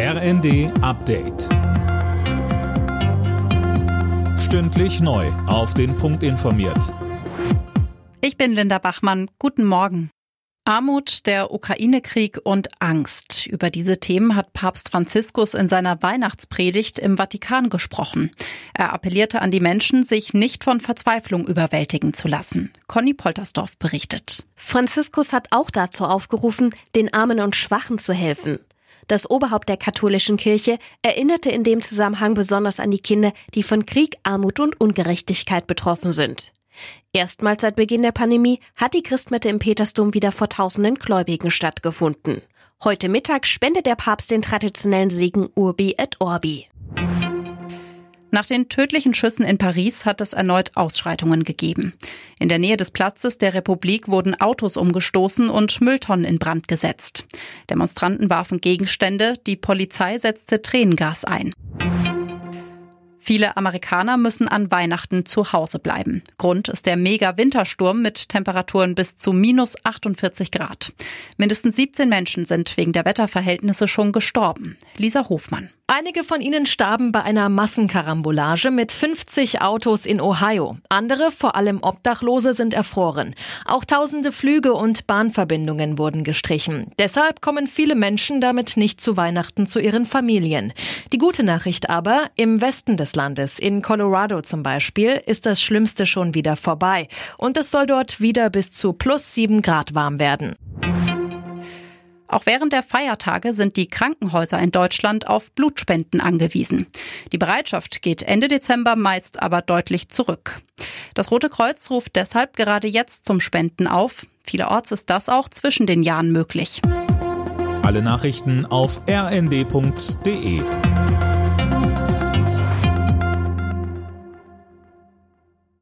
RND Update. Stündlich neu. Auf den Punkt informiert. Ich bin Linda Bachmann. Guten Morgen. Armut, der Ukraine-Krieg und Angst. Über diese Themen hat Papst Franziskus in seiner Weihnachtspredigt im Vatikan gesprochen. Er appellierte an die Menschen, sich nicht von Verzweiflung überwältigen zu lassen. Conny Poltersdorf berichtet. Franziskus hat auch dazu aufgerufen, den Armen und Schwachen zu helfen. Das Oberhaupt der katholischen Kirche erinnerte in dem Zusammenhang besonders an die Kinder, die von Krieg, Armut und Ungerechtigkeit betroffen sind. Erstmals seit Beginn der Pandemie hat die Christmette im Petersdom wieder vor tausenden Gläubigen stattgefunden. Heute Mittag spendet der Papst den traditionellen Segen Urbi et Orbi. Nach den tödlichen Schüssen in Paris hat es erneut Ausschreitungen gegeben. In der Nähe des Platzes der Republik wurden Autos umgestoßen und Mülltonnen in Brand gesetzt. Demonstranten warfen Gegenstände, die Polizei setzte Tränengas ein. Viele Amerikaner müssen an Weihnachten zu Hause bleiben. Grund ist der Mega-Wintersturm mit Temperaturen bis zu minus 48 Grad. Mindestens 17 Menschen sind wegen der Wetterverhältnisse schon gestorben. Lisa Hofmann. Einige von ihnen starben bei einer Massenkarambolage mit 50 Autos in Ohio. Andere, vor allem Obdachlose, sind erfroren. Auch tausende Flüge und Bahnverbindungen wurden gestrichen. Deshalb kommen viele Menschen damit nicht zu Weihnachten zu ihren Familien. Die gute Nachricht aber, im Westen des Landes, in Colorado zum Beispiel, ist das Schlimmste schon wieder vorbei. Und es soll dort wieder bis zu plus sieben Grad warm werden. Auch während der Feiertage sind die Krankenhäuser in Deutschland auf Blutspenden angewiesen. Die Bereitschaft geht Ende Dezember meist aber deutlich zurück. Das Rote Kreuz ruft deshalb gerade jetzt zum Spenden auf. Vielerorts ist das auch zwischen den Jahren möglich. Alle Nachrichten auf rnd.de